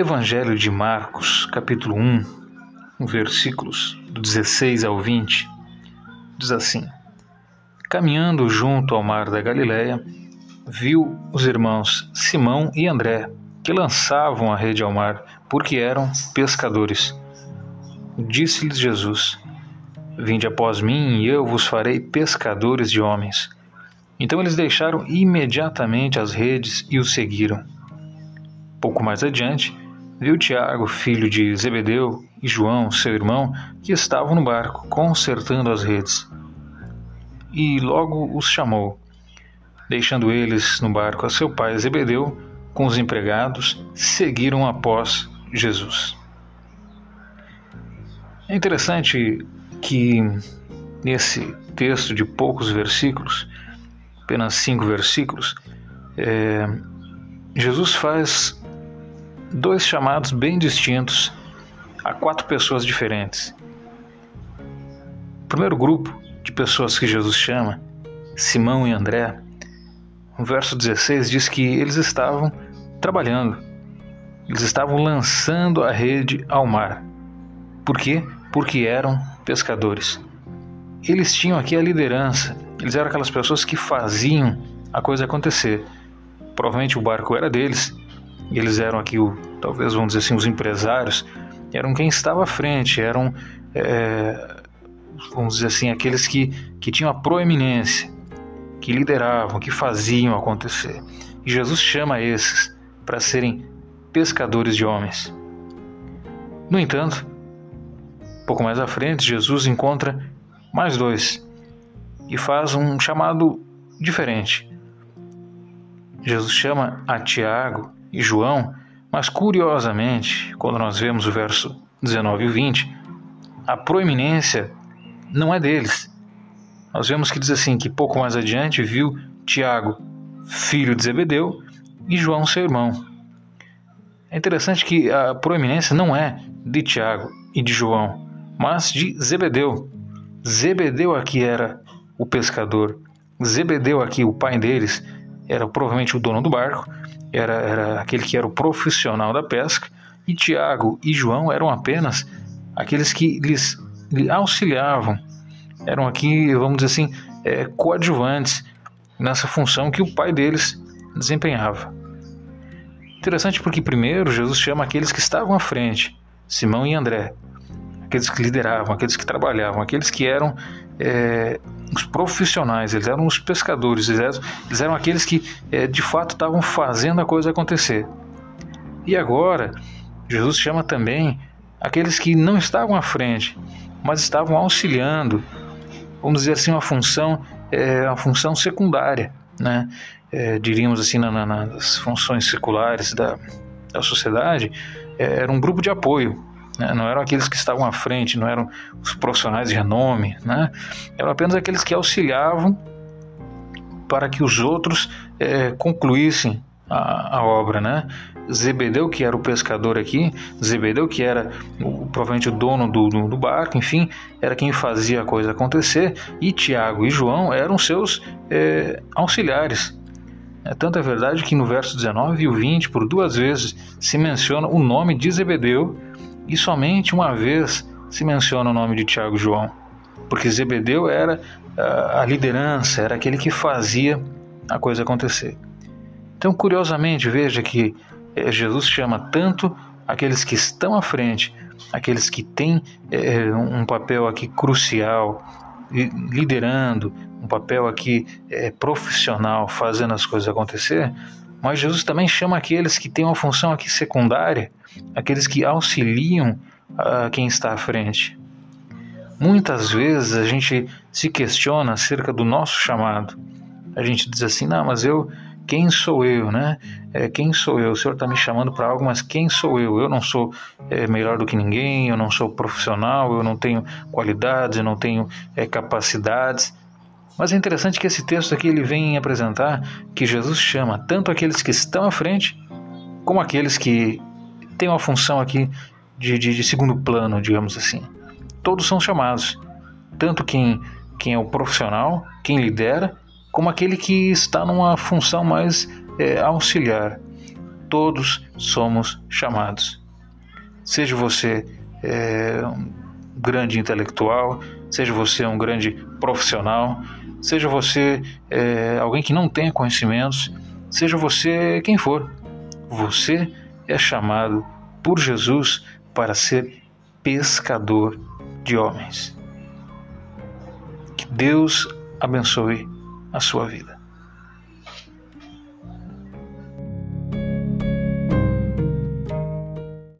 Evangelho de Marcos, capítulo 1, versículos do 16 ao 20, diz assim: Caminhando junto ao mar da Galileia, viu os irmãos Simão e André, que lançavam a rede ao mar, porque eram pescadores. Disse-lhes Jesus: Vinde após mim, e eu vos farei pescadores de homens. Então eles deixaram imediatamente as redes e o seguiram. Pouco mais adiante, viu Tiago, filho de Zebedeu, e João, seu irmão, que estavam no barco, consertando as redes. E logo os chamou. Deixando eles no barco a seu pai Zebedeu, com os empregados, seguiram após Jesus. É interessante que nesse texto de poucos versículos, apenas cinco versículos, é, Jesus faz dois chamados bem distintos a quatro pessoas diferentes. O primeiro grupo de pessoas que Jesus chama, Simão e André, o verso 16 diz que eles estavam trabalhando, eles estavam lançando a rede ao mar. Por quê? Porque eram pescadores. Eles tinham aqui a liderança, eles eram aquelas pessoas que faziam a coisa acontecer. Provavelmente o barco era deles, eles eram aqui, o, talvez vamos dizer assim, os empresários, eram quem estava à frente, eram, é, vamos dizer assim, aqueles que, que tinham a proeminência, que lideravam, que faziam acontecer. E Jesus chama esses para serem pescadores de homens. No entanto, pouco mais à frente, Jesus encontra mais dois e faz um chamado diferente. Jesus chama a Tiago e João, mas curiosamente, quando nós vemos o verso 19 e 20, a proeminência não é deles. Nós vemos que diz assim que pouco mais adiante viu Tiago, filho de Zebedeu, e João, seu irmão. É interessante que a proeminência não é de Tiago e de João, mas de Zebedeu. Zebedeu aqui era o pescador. Zebedeu aqui, o pai deles, era provavelmente o dono do barco, era, era aquele que era o profissional da pesca, e Tiago e João eram apenas aqueles que lhes, lhe auxiliavam, eram aqui, vamos dizer assim, é, coadjuvantes nessa função que o pai deles desempenhava. Interessante porque primeiro Jesus chama aqueles que estavam à frente, Simão e André, aqueles que lideravam, aqueles que trabalhavam, aqueles que eram é, os profissionais, eles eram os pescadores, eles eram, eles eram aqueles que é, de fato estavam fazendo a coisa acontecer. E agora, Jesus chama também aqueles que não estavam à frente, mas estavam auxiliando, vamos dizer assim, uma função, é, uma função secundária, né? É, diríamos assim, na, na, nas funções seculares da, da sociedade, é, era um grupo de apoio, né? não eram aqueles que estavam à frente, não eram os profissionais de renome, né? eram apenas aqueles que auxiliavam para que os outros é, concluíssem a, a, obra, né? Zebedeu, que era o pescador aqui, Zebedeu, que era o, provavelmente o dono do, do, do, barco, enfim, era quem fazia a coisa acontecer, e Tiago e João eram seus é, auxiliares. É, tanto é verdade que no verso 19 e o 20, por duas vezes, se menciona o nome de Zebedeu e somente uma vez se menciona o nome de Tiago e João, porque Zebedeu era ah, a liderança, era aquele que fazia a coisa acontecer. Então, curiosamente, veja que eh, Jesus chama tanto aqueles que estão à frente, aqueles que têm é, um papel aqui crucial, liderando, um papel aqui é, profissional, fazendo as coisas acontecer, mas Jesus também chama aqueles que têm uma função aqui secundária, aqueles que auxiliam a quem está à frente. Muitas vezes a gente se questiona acerca do nosso chamado. A gente diz assim: não, mas eu, quem sou eu, né? É, quem sou eu? O Senhor está me chamando para algo, mas quem sou eu? Eu não sou é, melhor do que ninguém, eu não sou profissional, eu não tenho qualidades, eu não tenho é, capacidades. Mas é interessante que esse texto aqui ele vem apresentar que Jesus chama tanto aqueles que estão à frente, como aqueles que têm uma função aqui de, de, de segundo plano, digamos assim. Todos são chamados, tanto quem, quem é o profissional, quem lidera, como aquele que está numa função mais é, auxiliar. todos somos chamados. Seja você é, um grande intelectual, seja você um grande profissional, seja você é, alguém que não tenha conhecimentos, seja você quem for, você é chamado por Jesus para ser pescador de homens. Que Deus abençoe a sua vida.